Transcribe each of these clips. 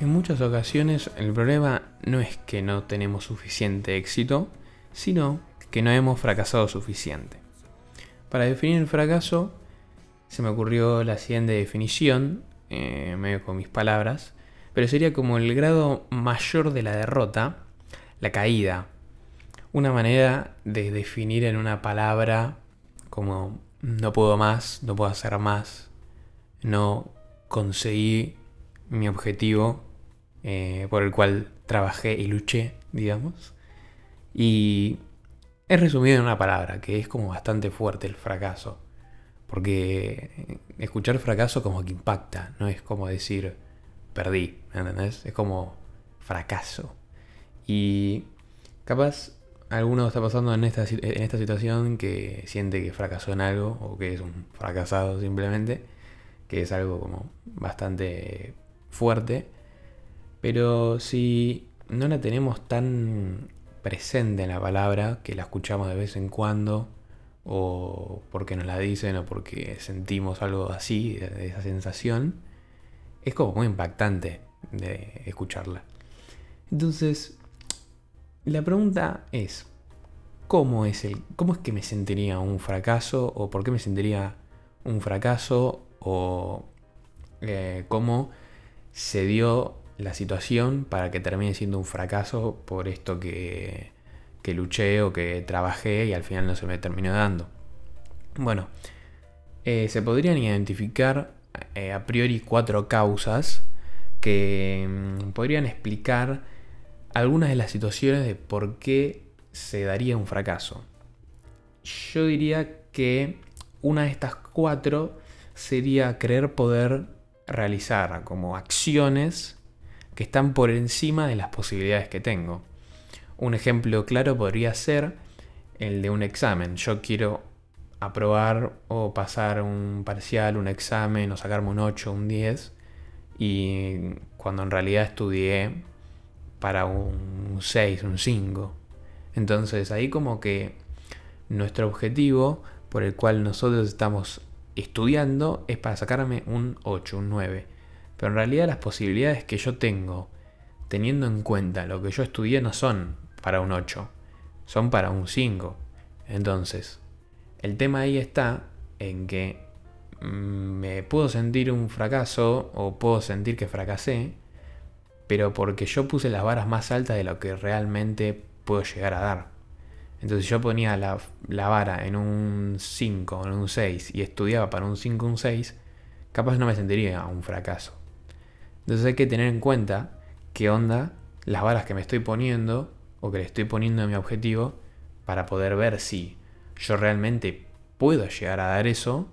En muchas ocasiones el problema no es que no tenemos suficiente éxito, sino que no hemos fracasado suficiente. Para definir el fracaso, se me ocurrió la siguiente definición, eh, medio con mis palabras, pero sería como el grado mayor de la derrota, la caída. Una manera de definir en una palabra como no puedo más, no puedo hacer más, no conseguí mi objetivo eh, por el cual trabajé y luché, digamos. Y es resumido en una palabra, que es como bastante fuerte el fracaso. Porque escuchar fracaso como que impacta, no es como decir perdí, ¿entendés? Es como fracaso. Y capaz alguno está pasando en esta, en esta situación que siente que fracasó en algo o que es un fracasado simplemente, que es algo como bastante fuerte. Pero si no la tenemos tan presente en la palabra, que la escuchamos de vez en cuando, o porque nos la dicen, o porque sentimos algo así, de esa sensación, es como muy impactante de escucharla. Entonces, la pregunta es, ¿cómo es, el, ¿cómo es que me sentiría un fracaso? ¿O por qué me sentiría un fracaso? ¿O eh, cómo se dio la situación para que termine siendo un fracaso por esto que, que luché o que trabajé y al final no se me terminó dando. Bueno, eh, se podrían identificar eh, a priori cuatro causas que mm, podrían explicar algunas de las situaciones de por qué se daría un fracaso. Yo diría que una de estas cuatro sería creer poder realizar como acciones que están por encima de las posibilidades que tengo. Un ejemplo claro podría ser el de un examen. Yo quiero aprobar o pasar un parcial, un examen o sacarme un 8, un 10 y cuando en realidad estudié para un 6, un 5. Entonces ahí como que nuestro objetivo por el cual nosotros estamos estudiando es para sacarme un 8, un 9. Pero en realidad las posibilidades que yo tengo, teniendo en cuenta lo que yo estudié, no son para un 8, son para un 5. Entonces, el tema ahí está en que mm, me puedo sentir un fracaso o puedo sentir que fracasé, pero porque yo puse las varas más altas de lo que realmente puedo llegar a dar. Entonces yo ponía la, la vara en un 5, en un 6 y estudiaba para un 5, un 6, capaz no me sentiría un fracaso. Entonces hay que tener en cuenta qué onda las balas que me estoy poniendo o que le estoy poniendo a mi objetivo para poder ver si yo realmente puedo llegar a dar eso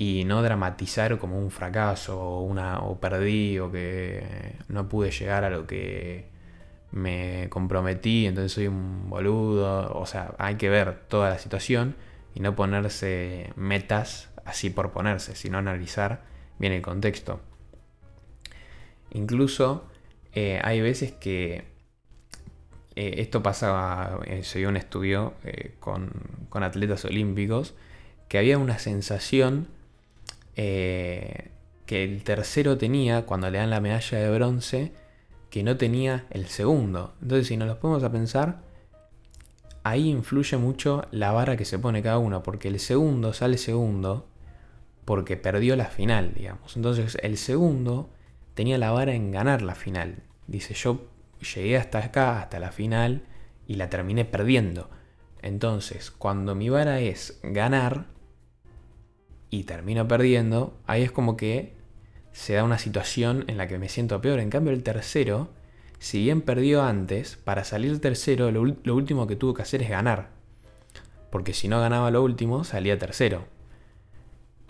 y no dramatizar como un fracaso o, una, o perdí o que no pude llegar a lo que me comprometí, entonces soy un boludo. O sea, hay que ver toda la situación y no ponerse metas así por ponerse, sino analizar bien el contexto. Incluso eh, hay veces que eh, esto pasa, eh, se dio un estudio con, atletas olímpicos, que había una sensación que el tercero tenía cuando le dan la medalla de bronce, que no tenía el segundo. Entonces, si nos lo ponemos a pensar, ahí influye mucho la vara que se pone cada uno, porque el segundo sale segundo porque perdió la final, digamos. Entonces, el segundo tenía la vara en ganar la final. Dice, yo llegué hasta acá, hasta la final, y la terminé perdiendo. Entonces, cuando mi vara es ganar y termino perdiendo, ahí es como que se da una situación en la que me siento peor. En cambio, el tercero, si bien perdió antes, para salir tercero, lo, último que tuvo que hacer es ganar. Porque si no ganaba lo último, salía tercero.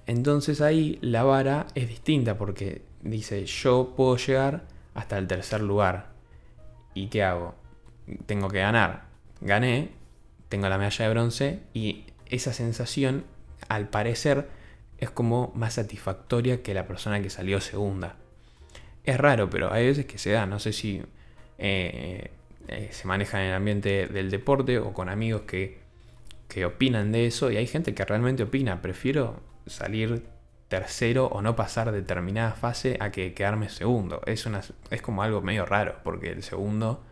Entonces ahí la vara es distinta porque dice, yo puedo llegar hasta el tercer lugar. ¿Y qué hago? Tengo que ganar. Gané, tengo la medalla de bronce y esa sensación, al parecer, es como más satisfactoria que la persona que salió segunda. Es raro, pero hay veces que se da. No sé si eh, eh, se maneja en el ambiente del deporte o con amigos que, que opinan de eso y hay gente que realmente opina, prefiero salir tercero o no pasar determinada fase a que quedarme segundo. Es, una, es como algo medio raro, porque el segundo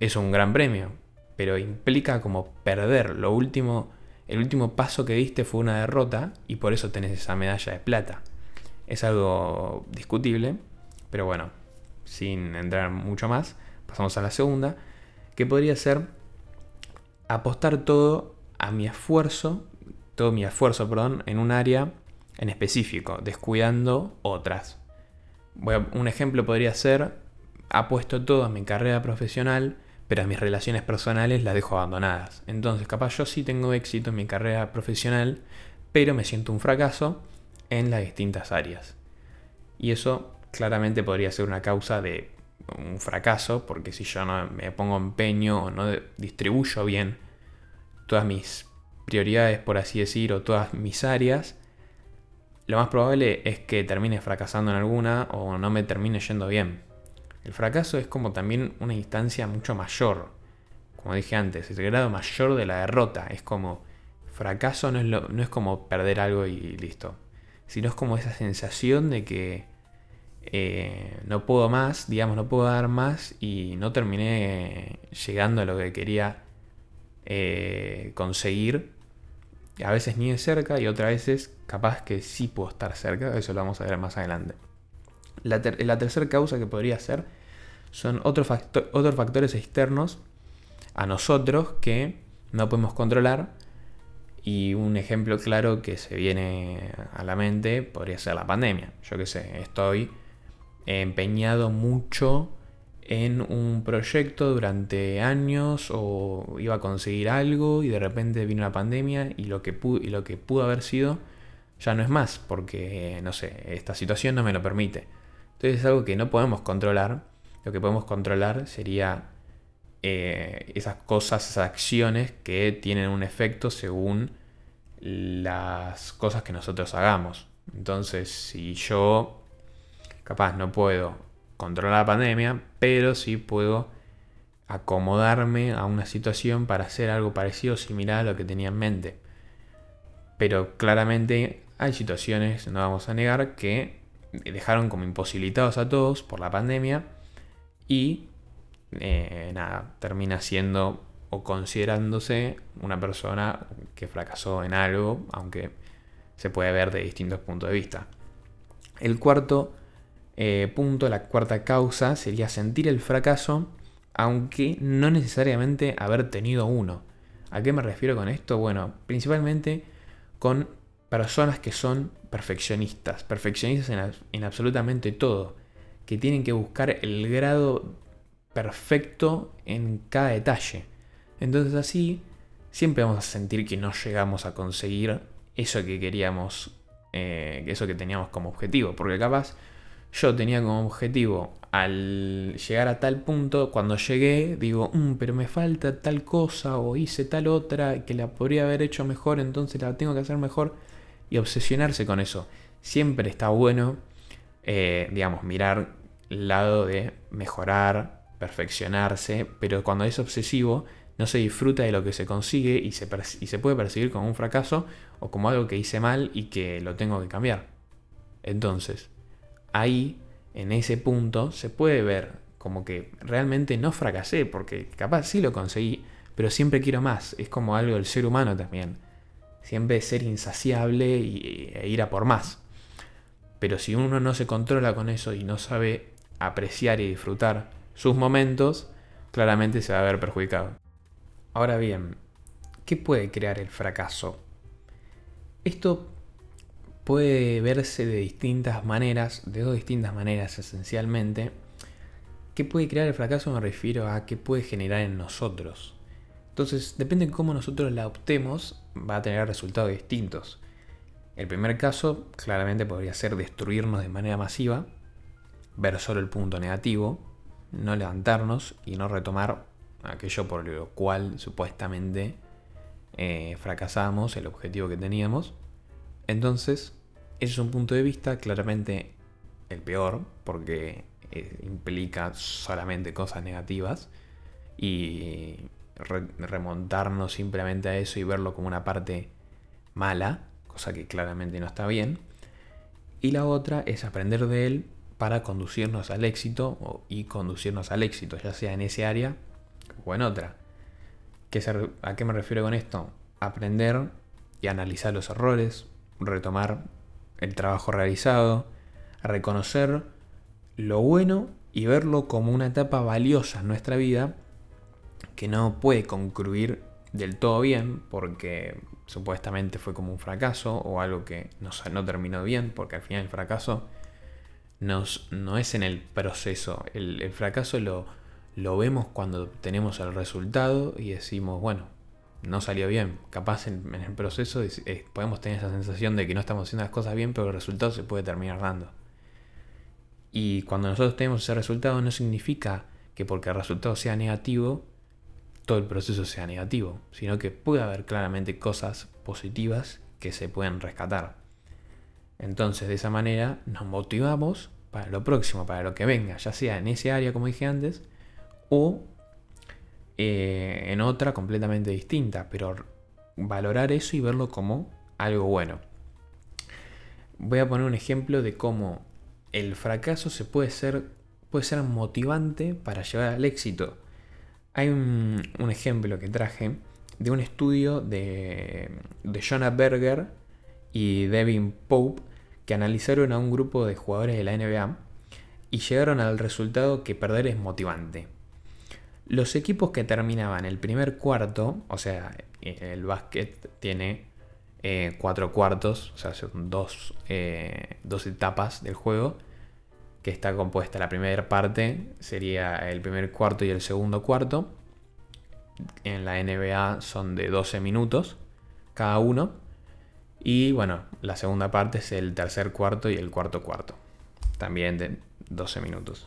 es un gran premio, pero implica como perder lo último, el último paso que diste fue una derrota y por eso tenés esa medalla de plata. Es algo discutible, pero bueno, sin entrar mucho más, pasamos a la segunda, que podría ser apostar todo a mi esfuerzo, todo mi esfuerzo, perdón, en un área en específico, descuidando otras. un ejemplo podría ser, apuesto todo a mi carrera profesional, pero mis relaciones personales las dejo abandonadas. Entonces, capaz yo sí tengo éxito en mi carrera profesional, pero me siento un fracaso en las distintas áreas. Y eso claramente podría ser una causa de un fracaso, porque si yo no me pongo empeño o no distribuyo bien todas mis prioridades, por así decir, o todas mis áreas, lo más probable es que termine fracasando en alguna o no me termine yendo bien. El fracaso es como también una instancia mucho mayor. Como dije antes, el grado mayor de la derrota. Es como, fracaso no es, no es como perder algo y listo. Sino es como esa sensación de que eh, no puedo más, digamos, no puedo dar más y no terminé llegando a lo que quería eh, conseguir a veces ni de cerca y otras veces capaz que sí puedo estar cerca, eso lo vamos a ver más adelante. La, tercera causa que podría ser son otros, otros factores externos a nosotros que no podemos controlar y un ejemplo claro que se viene a la mente podría ser la pandemia. Yo que sé, estoy empeñado mucho en un proyecto durante años o iba a conseguir algo y de repente vino la pandemia y lo que pudo, y lo que pudo haber sido ya no es más porque, no sé, esta situación no me lo permite. Entonces es algo que no podemos controlar. Lo que podemos controlar sería eh, esas cosas, esas acciones que tienen un efecto según las cosas que nosotros hagamos. Entonces, si yo capaz no puedo controlar la pandemia, pero sí puedo acomodarme a una situación para hacer algo parecido o similar a lo que tenía en mente. Pero claramente hay situaciones, no vamos a negar, que dejaron como imposibilitados a todos por la pandemia y eh, nada, termina siendo o considerándose una persona que fracasó en algo, aunque se puede ver de distintos puntos de vista. El cuarto eh, punto, la cuarta causa sería sentir el fracaso, aunque no necesariamente haber tenido uno. ¿A qué me refiero con esto? Bueno, principalmente con personas que son perfeccionistas, perfeccionistas en, en absolutamente todo, que tienen que buscar el grado perfecto en cada detalle. Entonces así siempre vamos a sentir que no llegamos a conseguir eso que queríamos, eh, eso que teníamos como objetivo, porque capaz yo tenía como objetivo al llegar a tal punto, cuando llegué digo, mm, pero me falta tal cosa o hice tal otra que la podría haber hecho mejor, entonces la tengo que hacer mejor y obsesionarse con eso. Siempre está bueno, eh, digamos, mirar el lado de mejorar, perfeccionarse, pero cuando es obsesivo no se disfruta de lo que se consigue y se, y se puede percibir como un fracaso o como algo que hice mal y que lo tengo que cambiar. Entonces, ahí, en ese punto, se puede ver como que realmente no fracasé, porque capaz sí lo conseguí, pero siempre quiero más. Es como algo del ser humano también. Siempre ser insaciable e ir a por más. Pero si uno no se controla con eso y no sabe apreciar y disfrutar sus momentos, claramente se va a ver perjudicado. Ahora bien, ¿qué puede crear el fracaso? Esto puede verse de distintas maneras, de dos distintas maneras esencialmente. ¿Qué puede crear el fracaso? Me refiero a qué puede generar en nosotros. Entonces, depende de cómo nosotros la optemos, va a tener resultados distintos. El primer caso, claramente, podría ser destruirnos de manera masiva, ver solo el punto negativo, no levantarnos y no retomar aquello por lo cual supuestamente eh, fracasamos, el objetivo que teníamos. Entonces, ese es un punto de vista claramente el peor, porque eh, implica solamente cosas negativas. y remontarnos simplemente a eso y verlo como una parte mala, cosa que claramente no está bien. Y la otra es aprender de él para conducirnos al éxito y conducirnos al éxito, ya sea en ese área o en otra. ¿A qué me refiero con esto? Aprender y analizar los errores, retomar el trabajo realizado, reconocer lo bueno y verlo como una etapa valiosa en nuestra vida no puede concluir del todo bien porque supuestamente fue como un fracaso o algo que no, terminó bien porque al final el fracaso no es en el proceso, el, fracaso lo vemos cuando tenemos el resultado y decimos, bueno, no salió bien. Capaz en, el proceso podemos tener esa sensación de que no estamos haciendo las cosas bien, pero el resultado se puede terminar dando. Y cuando nosotros tenemos ese resultado no significa que porque el resultado sea negativo, todo el proceso sea negativo, sino que puede haber claramente cosas positivas que se pueden rescatar. Entonces de esa manera nos motivamos para lo próximo, para lo que venga, ya sea en ese área como dije antes, o eh, en otra completamente distinta, pero valorar eso y verlo como algo bueno. Voy a poner un ejemplo de cómo el fracaso se puede ser, puede ser motivante para llegar al éxito. Hay un, ejemplo que traje de un estudio de, de Jonah Berger y Devin Pope que analizaron a un grupo de jugadores de la NBA y llegaron al resultado que perder es motivante. Los equipos que terminaban el primer cuarto, o sea, el básquet tiene eh, cuatro cuartos, o sea, son dos, eh, dos etapas del juego, que está compuesta. La primera parte sería el primer cuarto y el segundo cuarto. En la NBA son de 12 minutos cada uno. Y bueno, la segunda parte es el tercer cuarto y el cuarto cuarto. También de 12 minutos.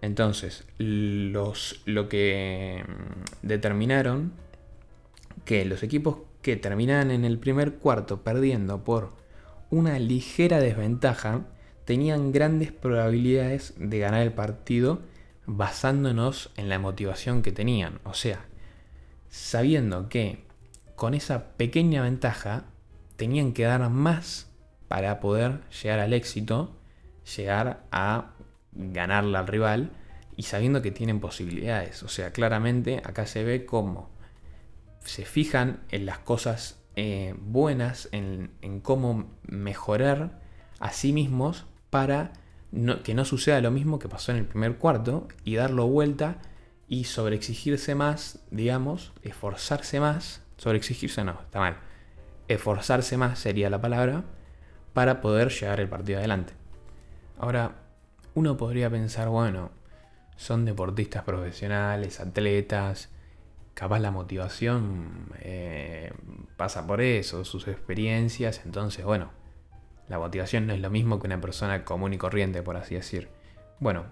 Entonces, los, lo que mm, determinaron que los equipos que terminaban en el primer cuarto perdiendo por una ligera desventaja tenían grandes probabilidades de ganar el partido basándonos en la motivación que tenían. O sea, sabiendo que con esa pequeña ventaja tenían que dar más para poder llegar al éxito, llegar a ganarle al rival y sabiendo que tienen posibilidades. O sea, claramente acá se ve cómo se fijan en las cosas eh, buenas, en, en, cómo mejorar a sí mismos para que no suceda lo mismo que pasó en el primer cuarto y darlo vuelta y sobreexigirse más, digamos, esforzarse más, sobreexigirse no, está mal, esforzarse más sería la palabra, para poder llevar el partido adelante. Ahora, uno podría pensar, bueno, son deportistas profesionales, atletas, capaz la motivación eh, pasa por eso, sus experiencias, entonces, bueno, la motivación no es lo mismo que una persona común y corriente, por así decir. Bueno,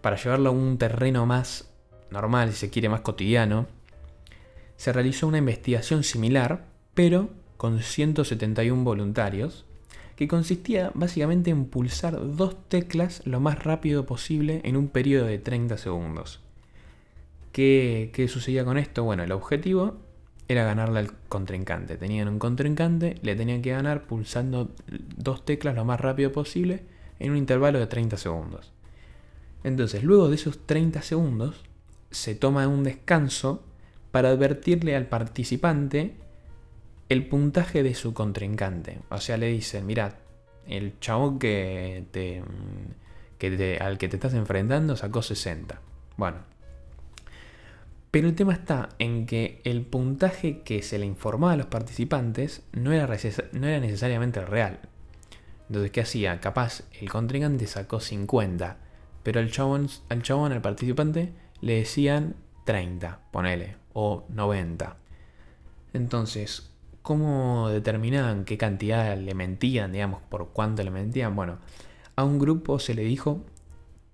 para llevarlo a un terreno más normal, si se quiere, más cotidiano, se realizó una investigación similar, pero con 171 voluntarios, que consistía básicamente en pulsar dos teclas lo más rápido posible en un periodo de 30 segundos. ¿Qué, ¿Qué, sucedía con esto? Bueno, el objetivo era ganarle al contrincante. Tenían un contrincante, le tenían que ganar pulsando dos teclas lo más rápido posible en un intervalo de 30 segundos. Entonces, luego de esos 30 segundos, se toma un descanso para advertirle al participante el puntaje de su contrincante. O sea, le dicen, mira, el chabón que te, que al que te estás enfrentando sacó 60. Bueno, pero el tema está en que el puntaje que se le informaba a los participantes no era, no era necesariamente real. Entonces, ¿qué hacía? Capaz el contrincante sacó 50, pero al chabón, al chabón, al participante, le decían 30, ponele, o 90. Entonces, ¿cómo determinaban qué cantidad le mentían, digamos, por cuánto le mentían? Bueno, a un grupo se le dijo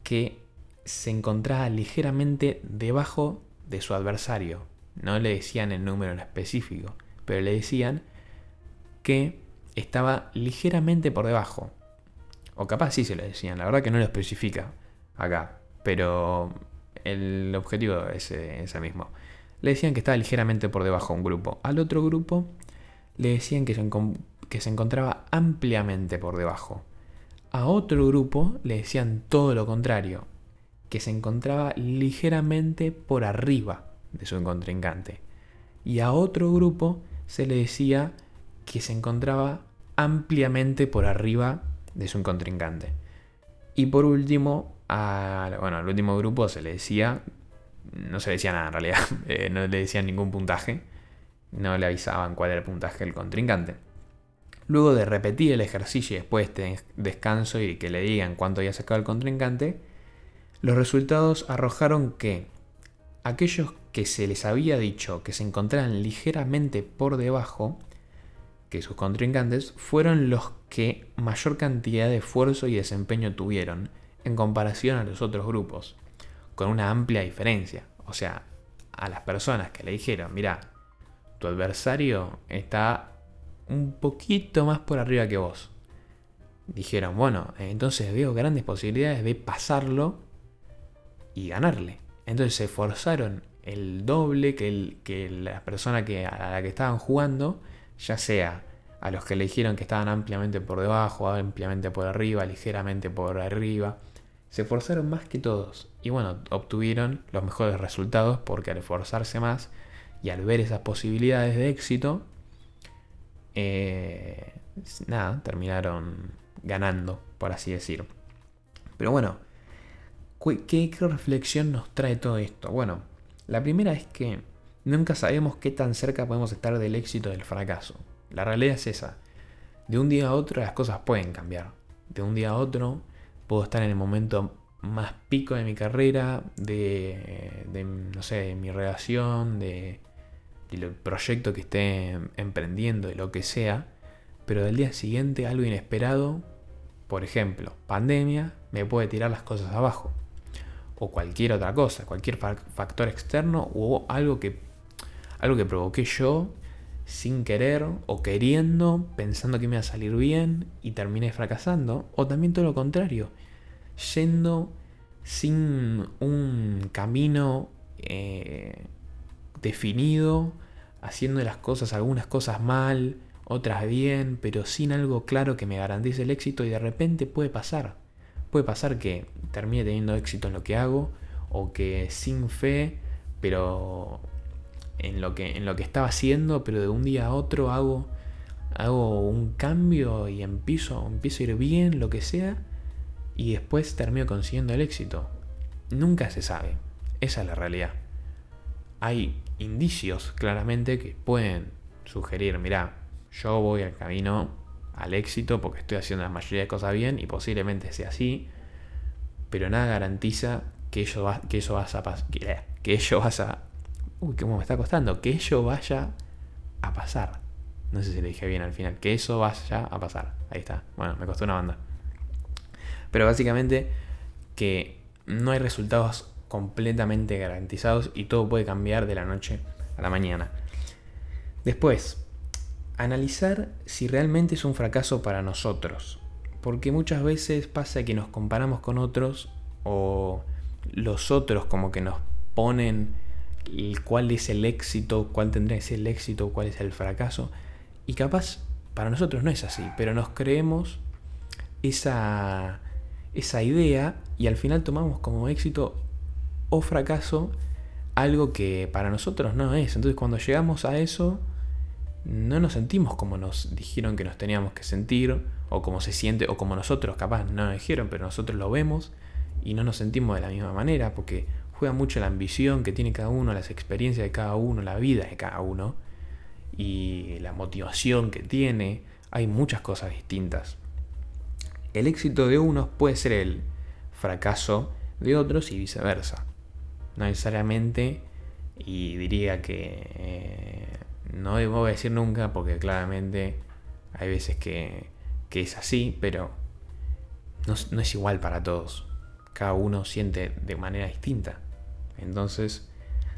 que se encontraba ligeramente debajo de su adversario. No le decían el número en específico, pero le decían que estaba ligeramente por debajo. O capaz sí se lo decían, la verdad que no lo especifica acá. Pero el objetivo es ese mismo. Le decían que estaba ligeramente por debajo de un grupo. Al otro grupo le decían que se, que se encontraba ampliamente por debajo. A otro grupo le decían todo lo contrario, que se encontraba ligeramente por arriba de su contrincante. Y a otro grupo se le decía que se encontraba ampliamente por arriba de su contrincante. Y por último, bueno, al último grupo se le decía, no se le decía nada en realidad, eh, no le decían ningún puntaje, no le avisaban cuál era el puntaje del contrincante. Luego de repetir el ejercicio y después de descanso y que le digan cuánto había sacado el contrincante, los resultados arrojaron que aquellos que se les había dicho que se encontraban ligeramente por debajo que sus contrincantes fueron los que mayor cantidad de esfuerzo y desempeño tuvieron en comparación a los otros grupos, con una amplia diferencia. O sea, a las personas que le dijeron, mira, tu adversario está un poquito más por arriba que vos. Dijeron, bueno, entonces veo grandes posibilidades de pasarlo y ganarle. Entonces se esforzaron el doble que, el, que la persona que, a la que estaban jugando, ya sea a los que le dijeron que estaban ampliamente por debajo, ampliamente por arriba, ligeramente por arriba. Se esforzaron más que todos y bueno, obtuvieron los mejores resultados porque al esforzarse más y al ver esas posibilidades de éxito, eh, nada, terminaron ganando, por así decir. Pero bueno, ¿qué, reflexión nos trae todo esto? Bueno, la primera es que nunca sabemos qué tan cerca podemos estar del éxito del fracaso. La realidad es esa. De un día a otro las cosas pueden cambiar. De un día a otro puedo estar en el momento más pico de mi carrera, de, de no sé, de mi relación, de, el proyecto que esté emprendiendo, de lo que sea, pero del día siguiente algo inesperado, por ejemplo, pandemia, me puede tirar las cosas abajo. O cualquier otra cosa, cualquier factor externo o algo que, algo que provoqué yo sin querer o queriendo, pensando que me iba a salir bien y terminé fracasando. O también todo lo contrario, yendo sin un camino eh, definido, haciendo las cosas, algunas cosas mal, otras bien, pero sin algo claro que me garantice el éxito y de repente puede pasar. Puede pasar que termine teniendo éxito en lo que hago o que sin fe, pero en lo que, en lo que estaba haciendo, pero de un día a otro hago, hago un cambio y empiezo, empiezo a ir bien, lo que sea, y después termino consiguiendo el éxito. Nunca se sabe. Esa es la realidad hay indicios claramente que pueden sugerir, mira, yo voy al camino al éxito porque estoy haciendo la mayoría de cosas bien y posiblemente sea así, pero nada garantiza que ello, va, que eso vas a que, que ello vas a uy, cómo me está costando, que ello vaya a pasar. No sé si le dije bien al final, que eso vaya a pasar. Ahí está. Bueno, me costó una banda. Pero básicamente que no hay resultados completamente garantizados y todo puede cambiar de la noche a la mañana. Después, analizar si realmente es un fracaso para nosotros. Porque muchas veces pasa que nos comparamos con otros o los otros como que nos ponen cuál es el éxito, cuál tendría que ser el éxito, cuál es el fracaso. Y capaz para nosotros no es así, pero nos creemos esa, esa idea y al final tomamos como éxito o fracaso algo que para nosotros no es. Entonces cuando llegamos a eso, no nos sentimos como nos dijeron que nos teníamos que sentir, o como se siente, o como nosotros capaz no nos dijeron, pero nosotros lo vemos y no nos sentimos de la misma manera, porque juega mucho la ambición que tiene cada uno, las experiencias de cada uno, la vida de cada uno, y la motivación que tiene. Hay muchas cosas distintas. El éxito de unos puede ser el fracaso de otros y viceversa no necesariamente, y diría que eh, no a decir nunca porque claramente hay veces que, es así, pero no, no, es igual para todos. Cada uno siente de manera distinta. Entonces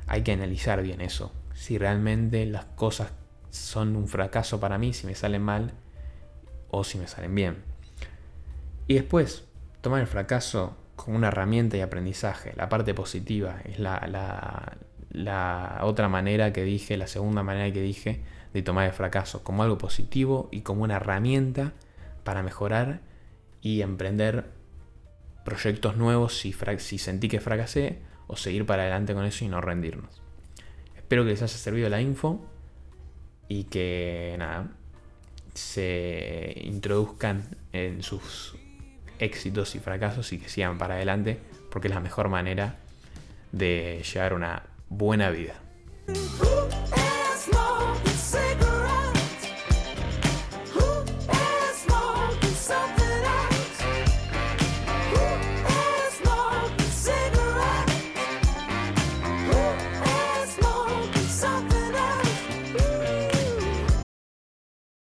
hay que analizar bien eso. Si realmente las cosas son un fracaso para mí, si me salen mal o si me salen bien. Y después, tomar el fracaso como una herramienta de aprendizaje. La parte positiva es la, la, otra manera que dije, la segunda manera que dije de tomar el fracaso, como algo positivo y como una herramienta para mejorar y emprender proyectos nuevos si, si sentí que fracasé o seguir para adelante con eso y no rendirnos. Espero que les haya servido la info y que nada, se introduzcan en sus éxitos y fracasos y que sigan para adelante porque es la mejor manera de llevar una buena vida.